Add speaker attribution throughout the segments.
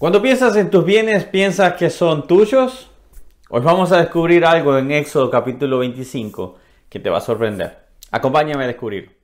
Speaker 1: Cuando piensas en tus bienes, ¿piensas que son tuyos? Hoy vamos a descubrir algo en Éxodo capítulo 25 que te va a sorprender. Acompáñame a descubrir.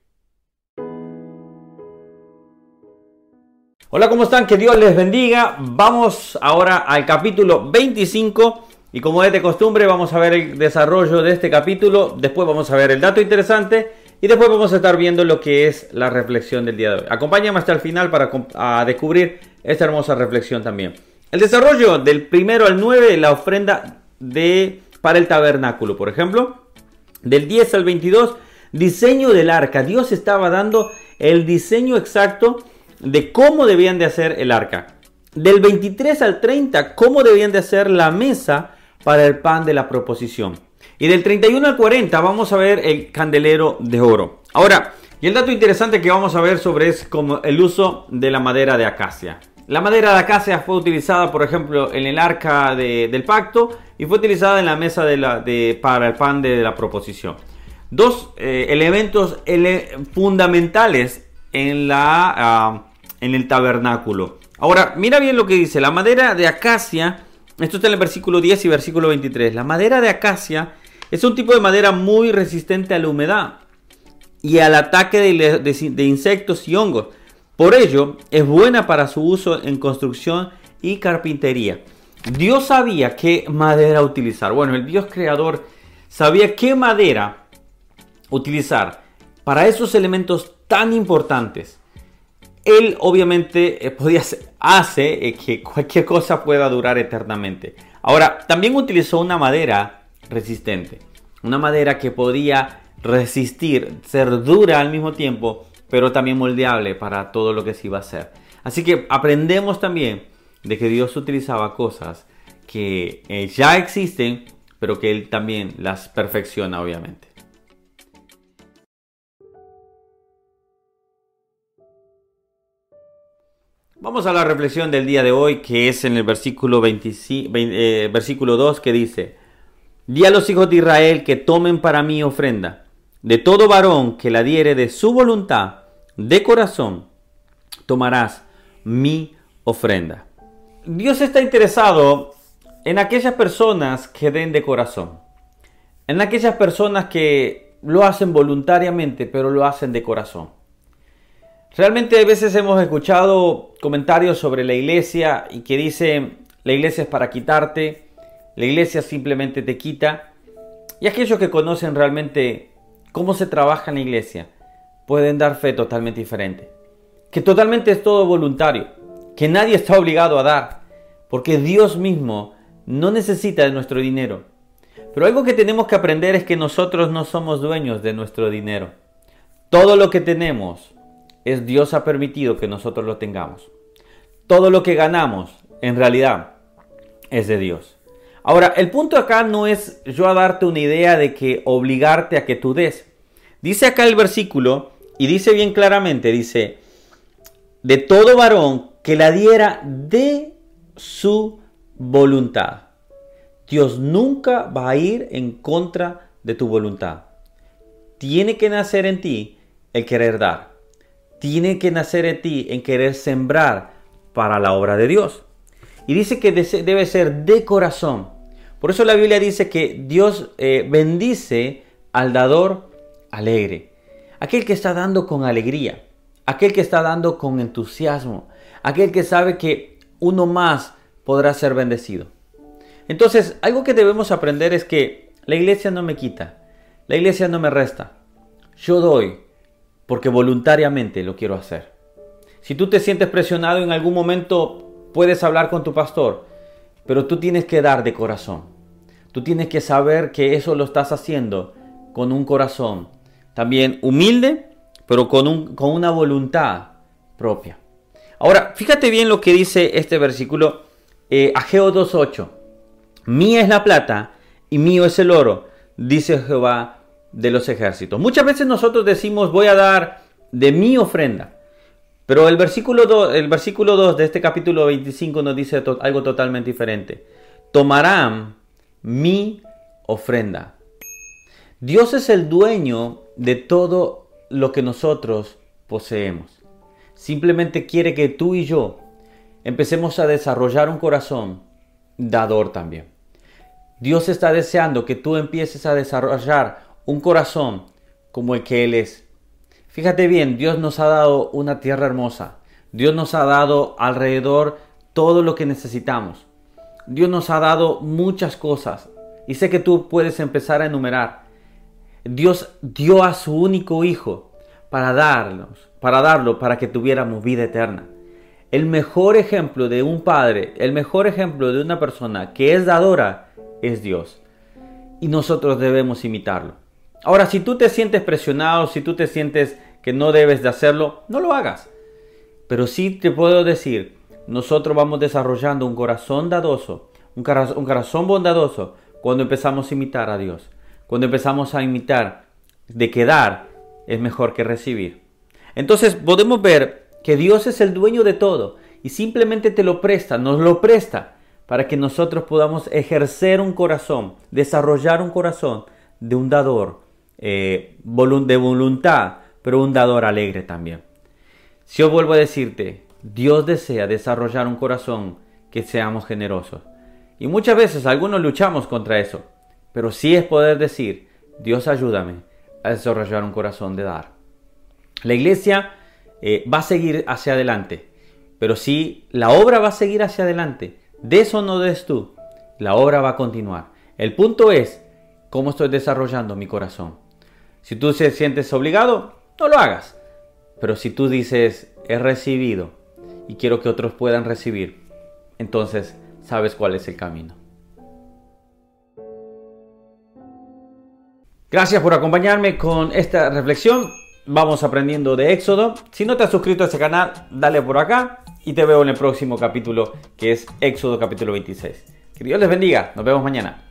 Speaker 1: Hola, ¿cómo están? Que Dios les bendiga. Vamos ahora al capítulo 25 y como es de costumbre vamos a ver el desarrollo de este capítulo, después vamos a ver el dato interesante y después vamos a estar viendo lo que es la reflexión del día de hoy. Acompáñame hasta el final para descubrir esta hermosa reflexión también. El desarrollo del primero al 9, la ofrenda de, para el tabernáculo, por ejemplo. Del 10 al 22, diseño del arca. Dios estaba dando el diseño exacto de cómo debían de hacer el arca. Del 23 al 30, cómo debían de hacer la mesa para el pan de la proposición. Y del 31 al 40 vamos a ver el candelero de oro. Ahora, y el dato interesante que vamos a ver sobre es como el uso de la madera de acacia. La madera de acacia fue utilizada, por ejemplo, en el arca del pacto y fue utilizada en la mesa para el pan de la proposición. Dos eh, elementos fundamentales en, ah, en el tabernáculo. Ahora, mira bien lo que dice. La madera de acacia, esto está en el versículo 10 y versículo 23. La madera de acacia es un tipo de madera muy resistente a la humedad y al ataque de insectos y hongos. Por ello, es buena para su uso en construcción y carpintería. Dios sabía qué madera utilizar. Bueno, el Dios creador sabía qué madera utilizar para esos elementos tan importantes. Él obviamente eh, podía hace eh, que cualquier cosa pueda durar eternamente. Ahora, también utilizó una madera resistente. Una madera que podía resistir, ser dura al mismo tiempo pero también moldeable para todo lo que se iba a hacer. Así que aprendemos también de que Dios utilizaba cosas que eh, ya existen, pero que Él también las perfecciona, obviamente. Vamos a la reflexión del día de hoy, que es en el versículo, 25, eh, versículo 2, que dice, Di a los hijos de Israel que tomen para mí ofrenda de todo varón que la diere de su voluntad, de corazón, tomarás mi ofrenda. Dios está interesado en aquellas personas que den de corazón, en aquellas personas que lo hacen voluntariamente, pero lo hacen de corazón. Realmente a veces hemos escuchado comentarios sobre la iglesia y que dicen la iglesia es para quitarte, la iglesia simplemente te quita. Y aquellos que conocen realmente cómo se trabaja en la iglesia, pueden dar fe totalmente diferente. Que totalmente es todo voluntario, que nadie está obligado a dar, porque Dios mismo no necesita de nuestro dinero. Pero algo que tenemos que aprender es que nosotros no somos dueños de nuestro dinero. Todo lo que tenemos es Dios ha permitido que nosotros lo tengamos. Todo lo que ganamos en realidad es de Dios. Ahora, el punto acá no es yo a darte una idea de que obligarte a que tú des. Dice acá el versículo y dice bien claramente, dice, de todo varón que la diera de su voluntad. Dios nunca va a ir en contra de tu voluntad. Tiene que nacer en ti el querer dar. Tiene que nacer en ti en querer sembrar para la obra de Dios. Y dice que debe ser de corazón. Por eso la Biblia dice que Dios eh, bendice al dador alegre. Aquel que está dando con alegría. Aquel que está dando con entusiasmo. Aquel que sabe que uno más podrá ser bendecido. Entonces, algo que debemos aprender es que la iglesia no me quita. La iglesia no me resta. Yo doy porque voluntariamente lo quiero hacer. Si tú te sientes presionado en algún momento, puedes hablar con tu pastor pero tú tienes que dar de corazón. Tú tienes que saber que eso lo estás haciendo con un corazón también humilde, pero con, un, con una voluntad propia. Ahora, fíjate bien lo que dice este versículo, eh, Ageo 2.8. Mía es la plata y mío es el oro, dice Jehová de los ejércitos. Muchas veces nosotros decimos voy a dar de mi ofrenda. Pero el versículo 2, el versículo 2 de este capítulo 25 nos dice algo totalmente diferente. Tomarán mi ofrenda. Dios es el dueño de todo lo que nosotros poseemos. Simplemente quiere que tú y yo empecemos a desarrollar un corazón dador también. Dios está deseando que tú empieces a desarrollar un corazón como el que Él es. Fíjate bien, Dios nos ha dado una tierra hermosa. Dios nos ha dado alrededor todo lo que necesitamos. Dios nos ha dado muchas cosas. Y sé que tú puedes empezar a enumerar. Dios dio a su único hijo para darnos, para darlo, para que tuviéramos vida eterna. El mejor ejemplo de un padre, el mejor ejemplo de una persona que es dadora, es Dios. Y nosotros debemos imitarlo. Ahora, si tú te sientes presionado, si tú te sientes que no debes de hacerlo, no lo hagas. Pero sí te puedo decir, nosotros vamos desarrollando un corazón dadoso, un corazón, un corazón bondadoso, cuando empezamos a imitar a Dios. Cuando empezamos a imitar de que dar es mejor que recibir. Entonces podemos ver que Dios es el dueño de todo y simplemente te lo presta, nos lo presta para que nosotros podamos ejercer un corazón, desarrollar un corazón de un dador eh, de voluntad, pero un dador alegre también. Si yo vuelvo a decirte, Dios desea desarrollar un corazón que seamos generosos. Y muchas veces algunos luchamos contra eso, pero sí es poder decir, Dios ayúdame a desarrollar un corazón de dar. La iglesia eh, va a seguir hacia adelante, pero si la obra va a seguir hacia adelante, de eso no des tú, la obra va a continuar. El punto es cómo estoy desarrollando mi corazón. Si tú te sientes obligado, no lo hagas. Pero si tú dices, he recibido y quiero que otros puedan recibir, entonces sabes cuál es el camino. Gracias por acompañarme con esta reflexión. Vamos aprendiendo de Éxodo. Si no te has suscrito a este canal, dale por acá y te veo en el próximo capítulo que es Éxodo capítulo 26. Que Dios les bendiga. Nos vemos mañana.